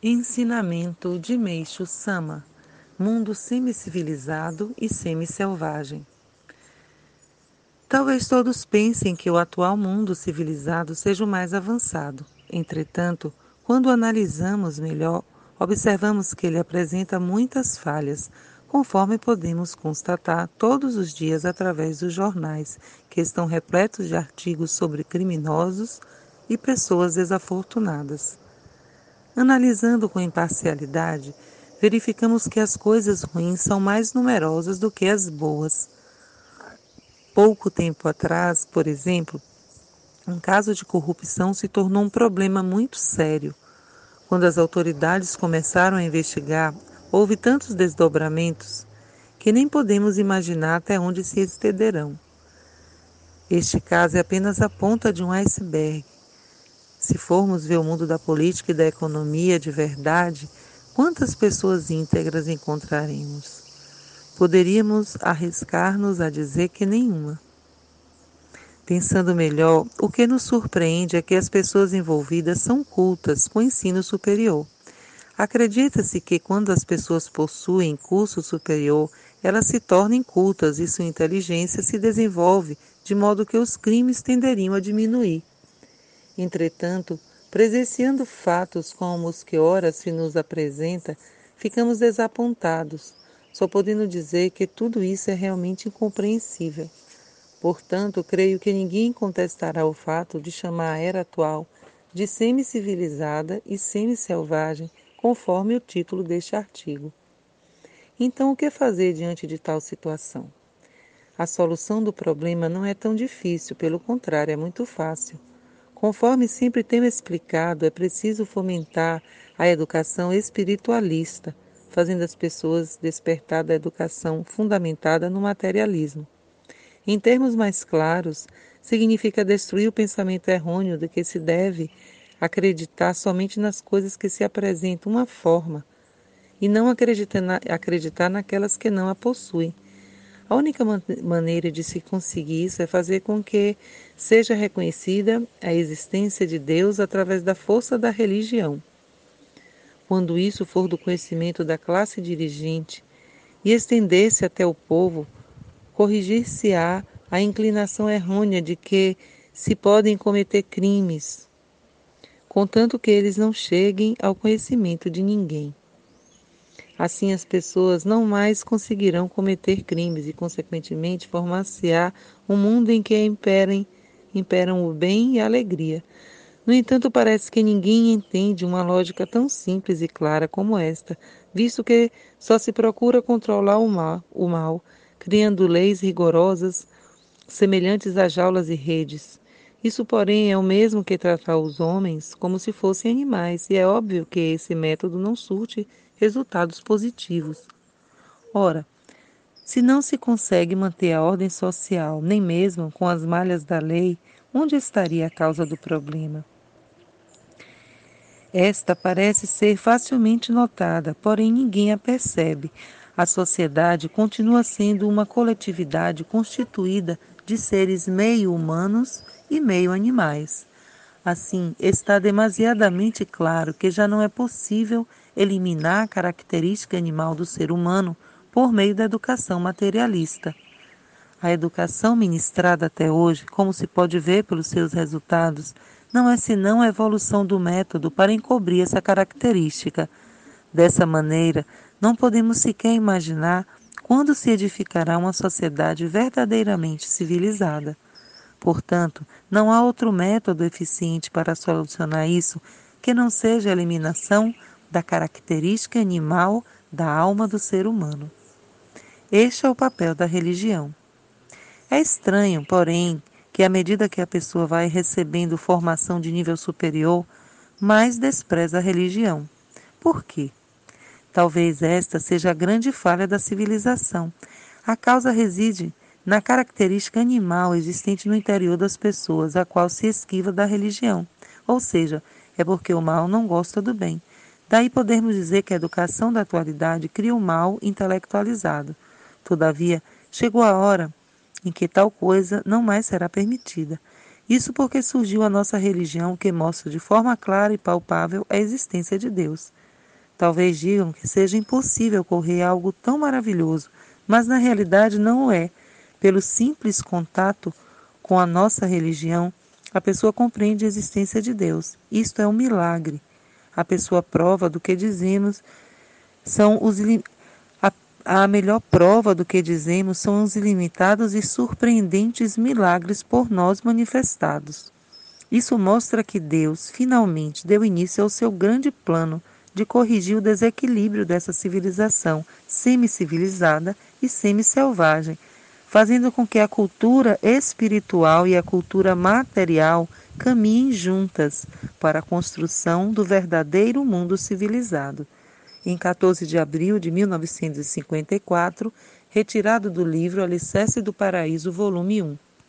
Ensinamento de Meixo Sama Mundo semi-civilizado e semi-selvagem. Talvez todos pensem que o atual mundo civilizado seja o mais avançado. Entretanto, quando analisamos melhor, observamos que ele apresenta muitas falhas, conforme podemos constatar todos os dias através dos jornais, que estão repletos de artigos sobre criminosos e pessoas desafortunadas. Analisando com imparcialidade, verificamos que as coisas ruins são mais numerosas do que as boas. Pouco tempo atrás, por exemplo, um caso de corrupção se tornou um problema muito sério. Quando as autoridades começaram a investigar, houve tantos desdobramentos que nem podemos imaginar até onde se estenderão. Este caso é apenas a ponta de um iceberg se formos ver o mundo da política e da economia de verdade, quantas pessoas íntegras encontraremos? Poderíamos arriscar-nos a dizer que nenhuma. Pensando melhor, o que nos surpreende é que as pessoas envolvidas são cultas com ensino superior. Acredita-se que quando as pessoas possuem curso superior, elas se tornem cultas e sua inteligência se desenvolve de modo que os crimes tenderiam a diminuir. Entretanto, presenciando fatos como os que ora se nos apresenta, ficamos desapontados, só podendo dizer que tudo isso é realmente incompreensível. Portanto, creio que ninguém contestará o fato de chamar a era atual de semi-civilizada e semi-selvagem, conforme o título deste artigo. Então, o que fazer diante de tal situação? A solução do problema não é tão difícil, pelo contrário, é muito fácil. Conforme sempre tenho explicado, é preciso fomentar a educação espiritualista, fazendo as pessoas despertar da educação fundamentada no materialismo. Em termos mais claros, significa destruir o pensamento errôneo de que se deve acreditar somente nas coisas que se apresentam uma forma e não acreditar, na, acreditar naquelas que não a possuem a única man maneira de se conseguir isso é fazer com que seja reconhecida a existência de Deus através da força da religião. Quando isso for do conhecimento da classe dirigente e estender-se até o povo, corrigir-se-á a inclinação errônea de que se podem cometer crimes, contanto que eles não cheguem ao conhecimento de ninguém. Assim, as pessoas não mais conseguirão cometer crimes e, consequentemente, formar-se-á um mundo em que imperem, imperam o bem e a alegria. No entanto, parece que ninguém entende uma lógica tão simples e clara como esta, visto que só se procura controlar o mal, o mal criando leis rigorosas semelhantes a jaulas e redes. Isso, porém, é o mesmo que tratar os homens como se fossem animais, e é óbvio que esse método não surte resultados positivos. Ora, se não se consegue manter a ordem social, nem mesmo com as malhas da lei, onde estaria a causa do problema? Esta parece ser facilmente notada, porém ninguém a percebe. A sociedade continua sendo uma coletividade constituída de seres meio humanos e meio animais. Assim, está demasiadamente claro que já não é possível eliminar a característica animal do ser humano por meio da educação materialista. A educação ministrada até hoje, como se pode ver pelos seus resultados, não é senão a evolução do método para encobrir essa característica. Dessa maneira, não podemos sequer imaginar quando se edificará uma sociedade verdadeiramente civilizada. Portanto, não há outro método eficiente para solucionar isso que não seja a eliminação da característica animal da alma do ser humano. Este é o papel da religião. É estranho, porém, que à medida que a pessoa vai recebendo formação de nível superior, mais despreza a religião. Por quê? Talvez esta seja a grande falha da civilização. A causa reside na característica animal existente no interior das pessoas, a qual se esquiva da religião. Ou seja, é porque o mal não gosta do bem. Daí podemos dizer que a educação da atualidade cria o mal intelectualizado. Todavia, chegou a hora em que tal coisa não mais será permitida. Isso porque surgiu a nossa religião que mostra de forma clara e palpável a existência de Deus. Talvez digam que seja impossível ocorrer algo tão maravilhoso, mas na realidade não é. Pelo simples contato com a nossa religião, a pessoa compreende a existência de Deus. Isto é um milagre. A pessoa prova do que dizemos são os a, a melhor prova do que dizemos são os ilimitados e surpreendentes milagres por nós manifestados. Isso mostra que Deus finalmente deu início ao seu grande plano de corrigir o desequilíbrio dessa civilização semi-civilizada e semi-selvagem, fazendo com que a cultura espiritual e a cultura material caminhem juntas para a construção do verdadeiro mundo civilizado. Em 14 de abril de 1954, retirado do livro Alicerce do Paraíso, volume 1.